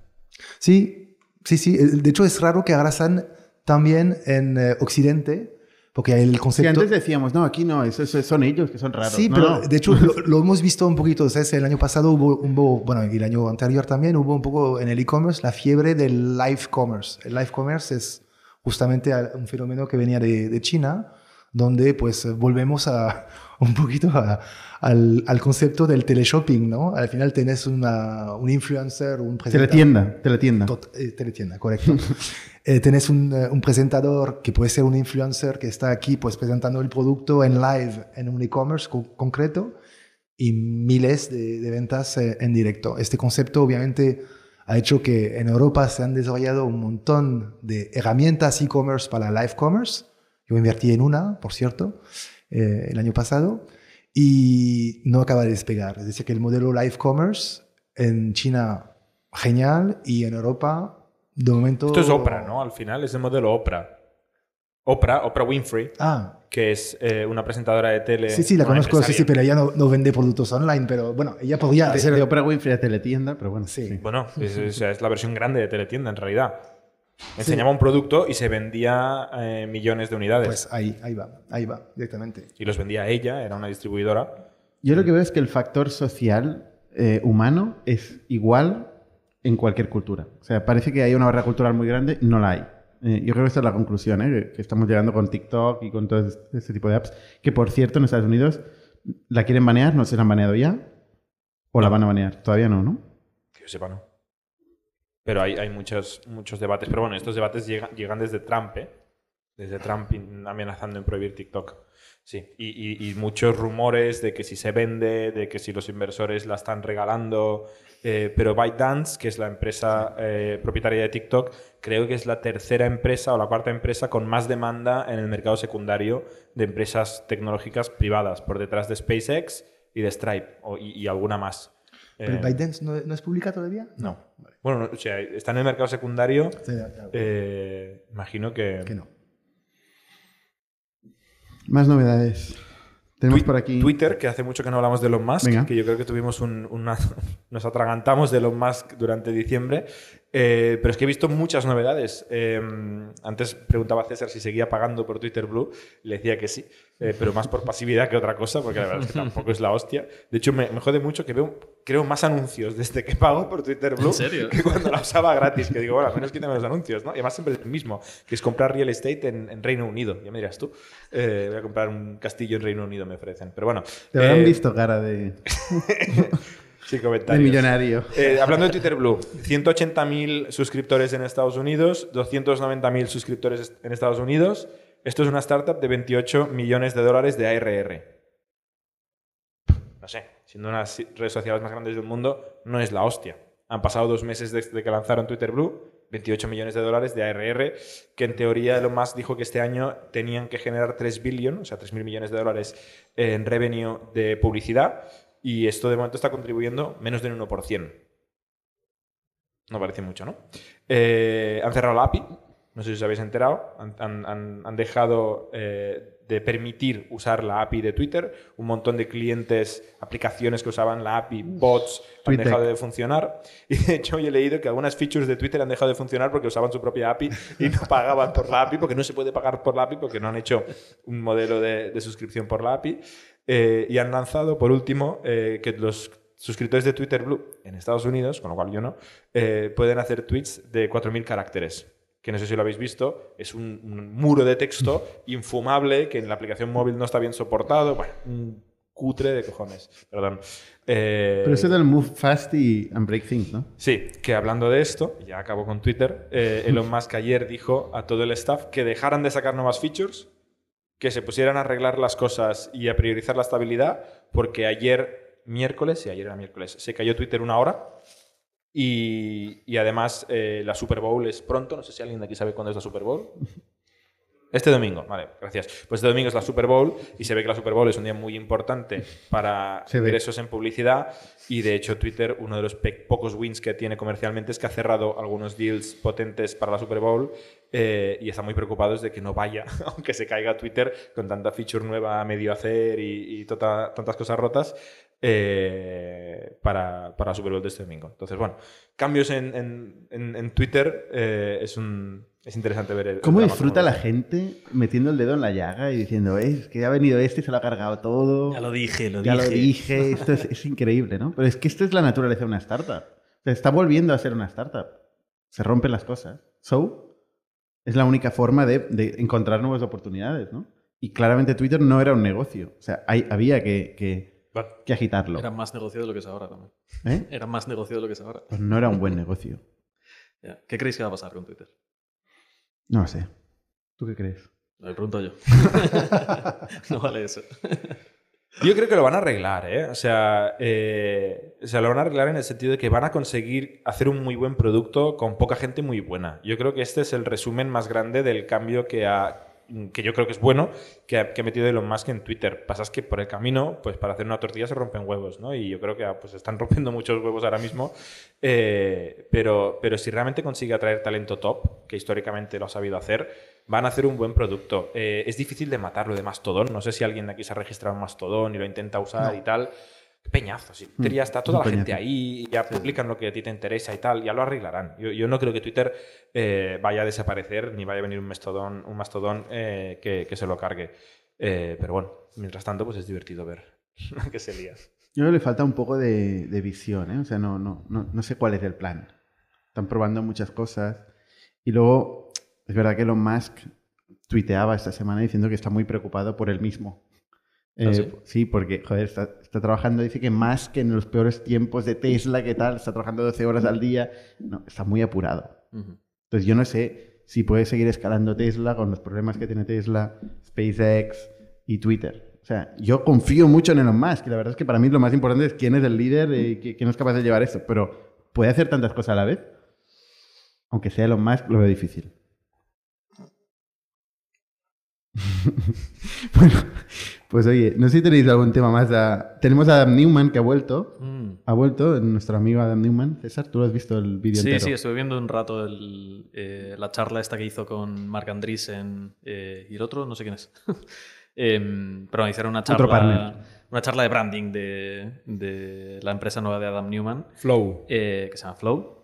Sí, sí, sí. De hecho, es raro que arrasan también en eh, Occidente, porque el
Si
concepto...
antes decíamos, no, aquí no, eso, eso son ellos que son raros.
Sí,
No,
pero
no.
de hecho lo, lo hemos visto un poquito. ¿sabes? El año pasado hubo, hubo, bueno, y el año anterior también hubo un poco en el e-commerce la fiebre del live commerce. El live commerce es justamente un fenómeno que venía de, de China, donde pues volvemos a un poquito a- al, al concepto del teleshopping, ¿no? Al final tenés una, un influencer, un presentador.
Teletienda, teletienda.
Tot- eh, teletienda, correcto. Eh, tenés un, eh, un presentador que puede ser un influencer que está aquí pues presentando el producto en live en un e-commerce co- concreto y miles de, de ventas eh, en directo. Este concepto obviamente ha hecho que en Europa se han desarrollado un montón de herramientas e-commerce para live commerce. Yo invertí en una, por cierto, eh, el año pasado, y no acaba de despegar. Es decir, que el modelo live commerce en China, genial, y en Europa, de momento...
Esto es Oprah, ¿no? Al final es el modelo Oprah. Oprah, Oprah Winfrey,
Ah,
que es eh, una presentadora de tele.
sí, sí, la conozco, sí, sí, pero ella no, no vende productos online, pero bueno, ella podría
De,
hacer...
de Oprah Winfrey a teletienda, pero bueno.
Sí.
sí.
Bueno, es, es- es la versión grande de teletienda en realidad. Enseñaba un producto y se vendía eh, millones de unidades.
Pues ahí, ahí va, ahí va, directamente.
y los vendía ella, era una distribuidora.
Yo lo que veo es que el factor social eh, humano es igual en cualquier cultura. O sea, parece que hay una barrera cultural muy grande, no la hay. Eh, yo creo que esta es la conclusión, ¿eh? que, estamos llegando con TikTok y con todo este, tipo de apps, que por cierto en Estados Unidos la quieren banear, no si la han baneado ya, o la van a banear, todavía no, ¿no?
Que yo sepa, no. Pero hay, hay muchos, muchos debates. Pero bueno, estos debates llegan, llegan desde Trump, ¿eh? Desde Trump amenazando en prohibir TikTok. Sí. Y, y- muchos rumores de que si se vende, de que si los inversores la están regalando. Eh, pero ByteDance, que es la empresa eh, propietaria de TikTok, creo que es la tercera empresa o la cuarta empresa con más demanda en el mercado secundario de empresas tecnológicas privadas, por detrás de SpaceX y de Stripe o- y alguna más.
¿Pero
Eh,
ByteDance no, no es pública todavía?
no. Bueno, no, o sea, está en el mercado secundario.
Sí, ya, ya.
eh, imagino que.
que no.
Más novedades. Tenemos
Twi-
por aquí...
Twitter, que hace mucho que no hablamos de Elon Musk,
Venga.
que yo creo que tuvimos un, una- nos atragantamos de Elon Musk durante diciembre, eh, pero es que he visto muchas novedades. Eh, antes preguntaba a César si seguía pagando por Twitter Blue, le decía que sí, eh, pero más por pasividad que otra cosa, porque la verdad es que tampoco es la hostia. De hecho, me, me jode mucho que veo, creo, más anuncios desde que pago por Twitter Blue
¿En serio?
que cuando la usaba gratis, que digo, bueno, al menos quítame los anuncios, ¿no? Y además siempre es el mismo, que es comprar real estate en, en Reino Unido, ya me dirás tú. Eh, voy a comprar un castillo en Reino Unido, me ofrecen. Pero bueno.
Te habrán
eh,
visto cara de,
Sí,
de
comentarios.
millonario.
Eh, hablando de Twitter Blue, 180.000 suscriptores en Estados Unidos, 290.000 suscriptores en Estados Unidos. Esto es una startup de 28 millones de dólares de ARR. No sé, siendo una de las redes sociales más grandes del mundo, no es la hostia. Han pasado dos meses desde que lanzaron Twitter Blue, 28 millones de dólares de ARR, que en teoría Elon Musk dijo que este año tenían que generar 3 billion, o sea, 3.000 millones de dólares en revenue de publicidad, y esto de momento está contribuyendo menos del 1%. No parece mucho, ¿no? Eh, han cerrado la API, no sé si os habéis enterado, han, han- dejado eh, de permitir usar la API de Twitter. Un montón de clientes, aplicaciones que usaban la API, bots, han dejado de funcionar. Y de hecho, hoy he leído que algunas features de Twitter han dejado de funcionar porque usaban su propia API y no pagaban por la API, porque no se puede pagar por la API, porque no han hecho un modelo de, de suscripción por la API. Eh, y han lanzado, por último, eh, que los suscriptores de Twitter Blue en Estados Unidos, con lo cual yo no, eh, pueden hacer tweets de 4.000 caracteres. Que no sé si lo habéis visto, es un, un muro de texto infumable que en la aplicación móvil no está bien soportado. Bueno, un cutre de cojones. Perdón. Eh,
Pero eso es del Move Fast y and Break Things, ¿no?
Sí, que hablando de esto, ya acabo con Twitter, eh, Elon Musk ayer dijo a todo el staff que dejaran de sacar nuevas features, que se pusieran a arreglar las cosas y a priorizar la estabilidad, porque ayer, miércoles, sí, ayer era miércoles, se cayó Twitter una hora. Y, y además eh, la Super Bowl es pronto, no sé si alguien de aquí sabe cuándo es la Super Bowl. Este domingo, vale, gracias. Pues este domingo es la Super Bowl y se ve que la Super Bowl es un día muy importante para ingresos en publicidad y de hecho Twitter, uno de los pocos wins que tiene comercialmente es que ha cerrado algunos deals potentes para la Super Bowl eh, y está muy preocupados de que no vaya, aunque se caiga Twitter con tanta feature nueva a medio hacer y, y tota- tantas cosas rotas eh, para, para la Super Bowl de este domingo. Entonces, bueno, cambios en, en- en- en Twitter eh, es, un, es interesante ver el...
¿Cómo disfruta la gente metiendo el dedo en la llaga y diciendo, "Eh, es que ha venido este y se lo ha cargado todo?
Ya lo dije, lo
Ya
dije.
lo dije, esto es, es increíble, ¿no? Pero es que esto es la naturaleza de una startup. O sea, está volviendo a ser una startup. Se rompen las cosas. So, es la única forma de, de encontrar nuevas oportunidades, ¿no? Y claramente Twitter no era un negocio. O sea, hay- había que, que- que agitarlo.
Era más negocio de lo que es ahora también.
¿eh?
Era más negocio de lo que es ahora.
Pues no era un buen negocio.
Ya. ¿Qué creéis que va a pasar con Twitter?
No lo sé. ¿Tú qué crees?
Lo pregunto yo. no vale eso.
Yo creo que lo van a arreglar, ¿eh? O sea, eh, o sea, lo van a arreglar en el sentido de que van a conseguir hacer un muy buen producto con poca gente muy buena. Yo creo que este es el resumen más grande del cambio que ha, que yo creo que es bueno, que ha, que ha metido Elon Musk en Twitter. Pasa es que por el camino, pues para hacer una tortilla se rompen huevos, ¿no? Y yo creo que ah, pues están rompiendo muchos huevos ahora mismo. Eh, pero, pero si realmente consigue atraer talento top, que históricamente lo ha sabido hacer, van a hacer un buen producto. Eh, es difícil de matarlo de Mastodon. No sé si alguien de aquí se ha registrado en Mastodon y lo intenta usar y tal. Qué Peñazo, si Twitter ya está toda la gente ahí, ya publican lo que a ti te interesa y tal, ya lo arreglarán. Yo, yo no creo que Twitter eh, vaya a desaparecer ni vaya a venir un mastodón, un mastodón eh, que, que se lo cargue. Eh, pero bueno, mientras tanto, pues es divertido ver que se lía.
Yo creo que le falta un poco de, de visión, ¿eh? O sea, no, no, no, no sé cuál es el plan. Están probando muchas cosas. Y luego, es verdad que Elon Musk tuiteaba esta semana diciendo que está muy preocupado por él mismo.
¿Ah,
Eh,
sí?
porque, joder, está, está trabajando, dice que más que en los peores tiempos de Tesla, que tal, está trabajando 12 horas al día. No, está muy apurado. Entonces yo no sé si puede seguir escalando Tesla con los problemas que tiene Tesla, SpaceX y Twitter. O sea, yo confío mucho en Elon Musk y la verdad es que para mí lo más importante es quién es el líder y qui- quién es capaz de llevar esto. Pero ¿puede hacer tantas cosas a la vez? Aunque sea Elon Musk, lo veo difícil. bueno, pues oye, no sé si tenéis algún tema más. a- Tenemos a Adam Newman que ha vuelto.
Mm.
Ha vuelto, nuestro amigo Adam Newman. César, tú lo has visto el vídeo
Sí,
entero.
sí, estuve viendo un rato el, eh, la charla esta que hizo con Marc Andreessen eh, y el otro, no sé quién es. Em, pero bueno, hicieron una
Otro
charla,
partner.
una charla de branding de, de la empresa nueva de Adam Newman,
Flow.
eh, que se llama Flow,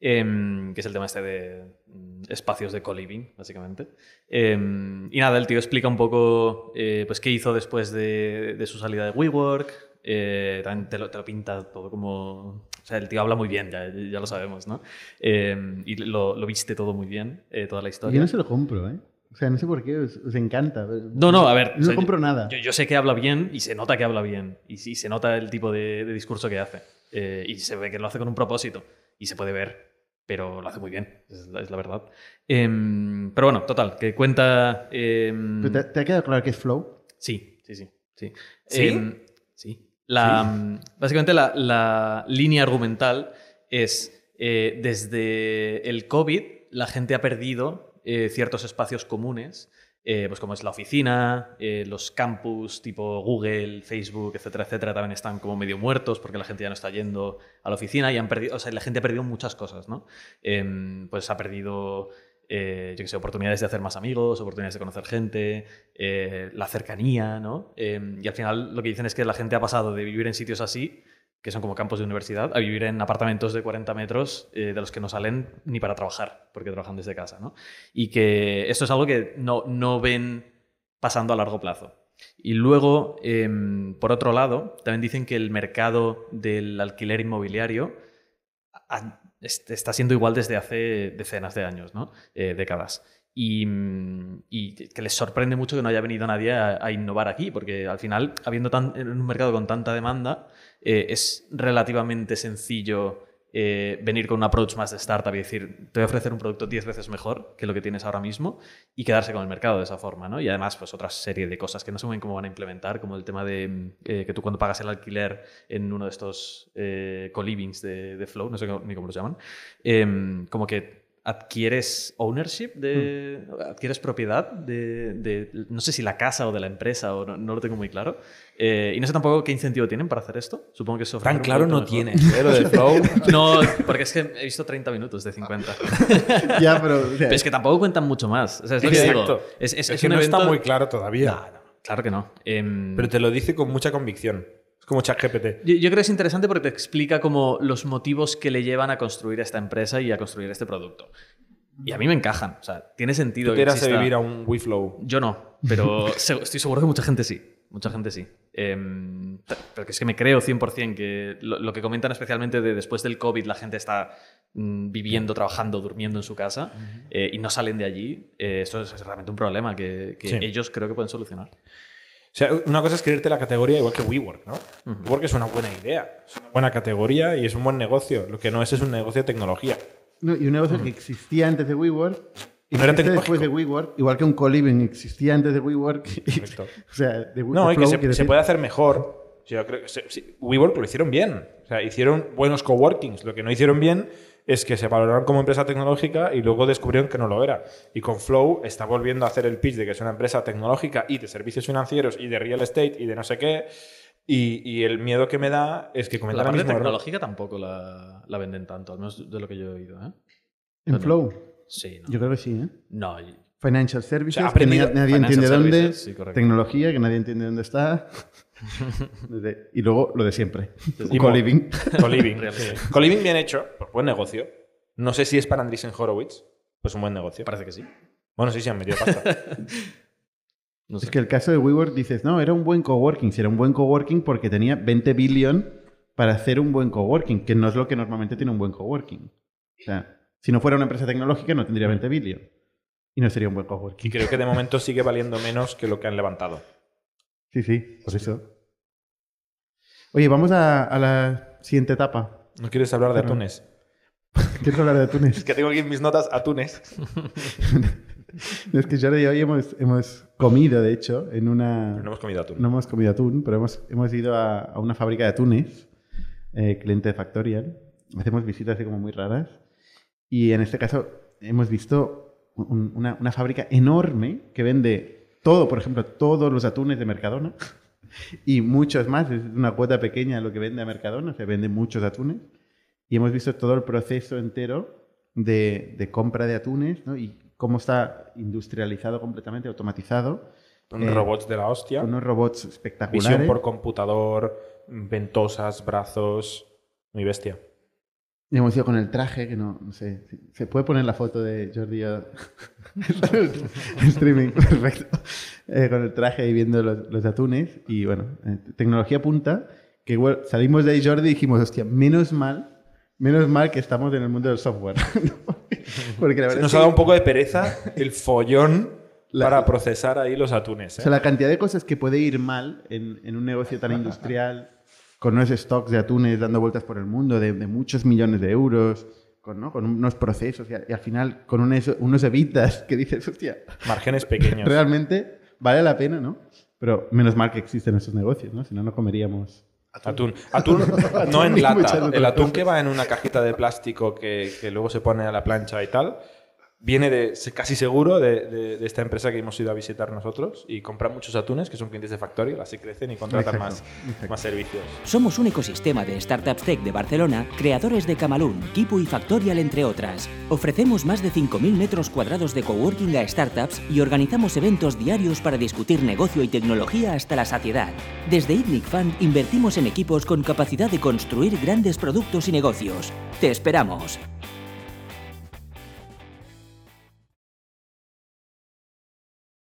em, que es el tema este de mm, espacios de co-living, básicamente. Em, y nada, el tío explica un poco eh, pues, qué hizo después de, de su salida de WeWork. eh, también te lo, te lo pinta todo como... O sea, el tío habla muy bien, ya, ya lo sabemos, ¿no? Em, y lo, lo viste todo muy bien, eh, toda la historia.
Yo no se lo compro, ¿eh? O sea, no sé por qué, os, os encanta.
No, no, a ver.
No
o sea,
compro nada.
Yo, yo sé que habla bien y se nota que habla bien. Y, se nota el tipo de, de discurso que hace. Eh, y se ve que lo hace con un propósito. Y se puede ver. Pero lo hace muy bien, es la, es la verdad. Em, pero bueno, total, que cuenta. em,
¿Pero ¿Te, te ha quedado claro que es Flow?
Sí, sí, sí. Sí.
¿Sí?
Em, sí. La, Básicamente la, la línea argumental es eh, desde el COVID la gente ha perdido eh, ciertos espacios comunes, eh, pues como es la oficina, eh, los campus tipo Google, Facebook, etcétera, etcétera, también están como medio muertos porque la gente ya no está yendo a la oficina y han perdido, o sea, la gente ha perdido muchas cosas, ¿no? Em, pues ha perdido eh, yo qué sé, oportunidades de hacer más amigos, oportunidades de conocer gente, la cercanía, ¿no? Eh, y al final lo que dicen es que la gente ha pasado de vivir en sitios así, que son como campos de universidad, a vivir en apartamentos de 40 metros eh, de los que no salen ni para trabajar, porque trabajan desde casa, ¿no? Y que esto es algo que no, no ven pasando a largo plazo. Y luego, em, por otro lado, también dicen que el mercado del alquiler inmobiliario está siendo igual desde hace decenas de años, ¿no? Eh, décadas. Y, mm, que les sorprende mucho que no haya venido nadie a, innovar aquí, porque al final, habiendo tan, en un mercado con tanta demanda, eh, es relativamente sencillo eh, venir con un approach más de startup y decir, te voy a ofrecer un producto 10 veces mejor que lo que tienes ahora mismo y quedarse con el mercado de esa forma, ¿no? Y además, pues otra serie de cosas que no sé muy bien cómo van a implementar, como el tema de mm, eh, que tú cuando pagas el alquiler en uno de estos co-livings de, de Flow, no sé ni cómo los llaman, em, como que adquieres ownership de adquieres propiedad de, de- no sé si la casa o de la empresa o no, no lo tengo muy claro Eh, y no sé tampoco qué incentivo tienen para hacer esto supongo que es ofrecer
Tan claro no
mejor.
tiene. ¿eh? Lo de Flow.
no porque es que he visto 30 minutos de 50
ya, pero... o sea,
pero es que tampoco cuentan mucho más o sea, es lo que digo es, es-
Es,
es
que
un
no
evento
está muy claro todavía.
No, no, claro que no Em,
Pero te lo dice con mucha convicción. Como ChatGPT.
Yo, yo creo que es interesante porque te explica como los motivos que le llevan a construir esta empresa y a construir este producto. Y a mí me encajan. O sea, tiene sentido
Tú
exista-
vivir a un WeFlow.
Yo no, pero estoy seguro que mucha gente sí. Mucha gente sí. Que es que me creo 100% que lo, lo que comentan especialmente de después del COVID la gente está mm, viviendo, trabajando, durmiendo en su casa eh, y no salen de allí. eh, eso es, es realmente un problema que, que
Sí.
ellos creo que pueden solucionar.
O sea, una cosa es creerte la categoría igual que WeWork, ¿no? WeWork es una buena idea, es una buena categoría y es un buen negocio. Lo que no es es un negocio de tecnología.
no, y un negocio que existía antes de WeWork
Y no era
después de WeWork, igual que un co-living existía antes de WeWork. y- o sea, de
No, y que se, puede hacer mejor. Yo creo que se- sí, WeWork lo hicieron bien. O sea, hicieron buenos coworkings. Lo que no hicieron bien es que se valoraron como empresa tecnológica y luego descubrieron que no lo era. Y con Flow está volviendo a hacer el pitch de que es una empresa tecnológica y de servicios financieros y de real estate y de no sé qué. Y, y el miedo que me da es que
La
comentan
parte
mismo
tecnológica tampoco la, la venden tanto, al menos de lo que yo he oído. ¿eh?
En Flow.
Sí, no.
Yo creo que sí, ¿eh?
No,
Financial Services,
O sea, ha
que nadie,
Financial
entiende dónde.
Sí.
Tecnología, que nadie entiende dónde está. Y luego lo de siempre. Co-living.
Co-living. Bien hecho, pues buen negocio. No sé si es para Andreessen Horowitz, pues un buen negocio.
parece que sí.
Bueno, sí, sí, han metido pasta.
No sé.
Es que el caso de WeWork dices, no, era un buen coworking. Si era un buen coworking porque tenía 20 billion para hacer un buen coworking, que no es lo que normalmente tiene un buen coworking. O sea, si no fuera una empresa tecnológica no tendría 20 billion. Y no sería un buen
y
coworking.
creo que de momento sigue valiendo menos que lo que han levantado.
Sí, sí, por eso. Oye, vamos a, a la siguiente etapa.
¿No quieres hablar de atunes?
¿Quieres hablar de atunes?
Es que tengo aquí mis notas atunes.
Es que Jordi y hoy hemos, hemos comido, de hecho, en una...
Pero no hemos comido atún.
No hemos comido atún, pero hemos, hemos ido a, a una fábrica de atunes, eh, cliente de Factorial. Hacemos visitas así como muy raras. Y en este caso hemos visto un- una, una fábrica enorme que vende todo, por ejemplo, todos los atunes de Mercadona y muchos más. Es una cuota pequeña lo que vende a Mercadona, se vende muchos atunes. Y hemos visto todo el proceso entero de, de compra de atunes ¿no? y cómo está industrializado completamente, automatizado.
Un
Eh,
robots de la hostia.
Unos robots
Visión
espectaculares.
por computador, ventosas, brazos. Muy bestia.
Y hemos ido con el traje, que no, no sé. ¿Se puede poner la foto de Jordi o- en streaming? Perfecto. Eh, con el traje ahí viendo los, los atunes. Y bueno, eh, tecnología punta. Que igual salimos de ahí, Jordi, y dijimos, hostia, menos mal, menos mal que estamos en el mundo del software. Porque la verdad
Nos
es
ha
que-
dado un poco de pereza el follón
La-
para procesar ahí los atunes.
O
¿eh?
sea, la cantidad de cosas que puede ir mal en, en un negocio tan industrial, con unos stocks de atunes dando vueltas por el mundo de, de muchos millones de euros, con, ¿no? con unos procesos y, a- y al final con unos, unos evitas que dices, hostia,
Márgenes pequeños.
realmente vale la pena, ¿no? Pero menos mal que existen esos negocios, ¿no? Si no, no comeríamos.
Atún. Atún no en lata. El atún que va en una cajita de plástico que, que luego se pone a la plancha y tal, viene de casi seguro de, de- de esta empresa que hemos ido a visitar nosotros y compran muchos atunes que son clientes de Factorio, así crecen y contratan
Exacto,
más,
exacto.
más servicios.
Somos un ecosistema de startups tech de Barcelona, creadores de Camalún, Kipu y Factorial, entre otras. Ofrecemos más de 5.000 metros cuadrados de coworking a startups y organizamos eventos diarios para discutir negocio y tecnología hasta la saciedad. Desde ITNIC Fund invertimos en equipos con capacidad de construir grandes productos y negocios. ¡Te esperamos!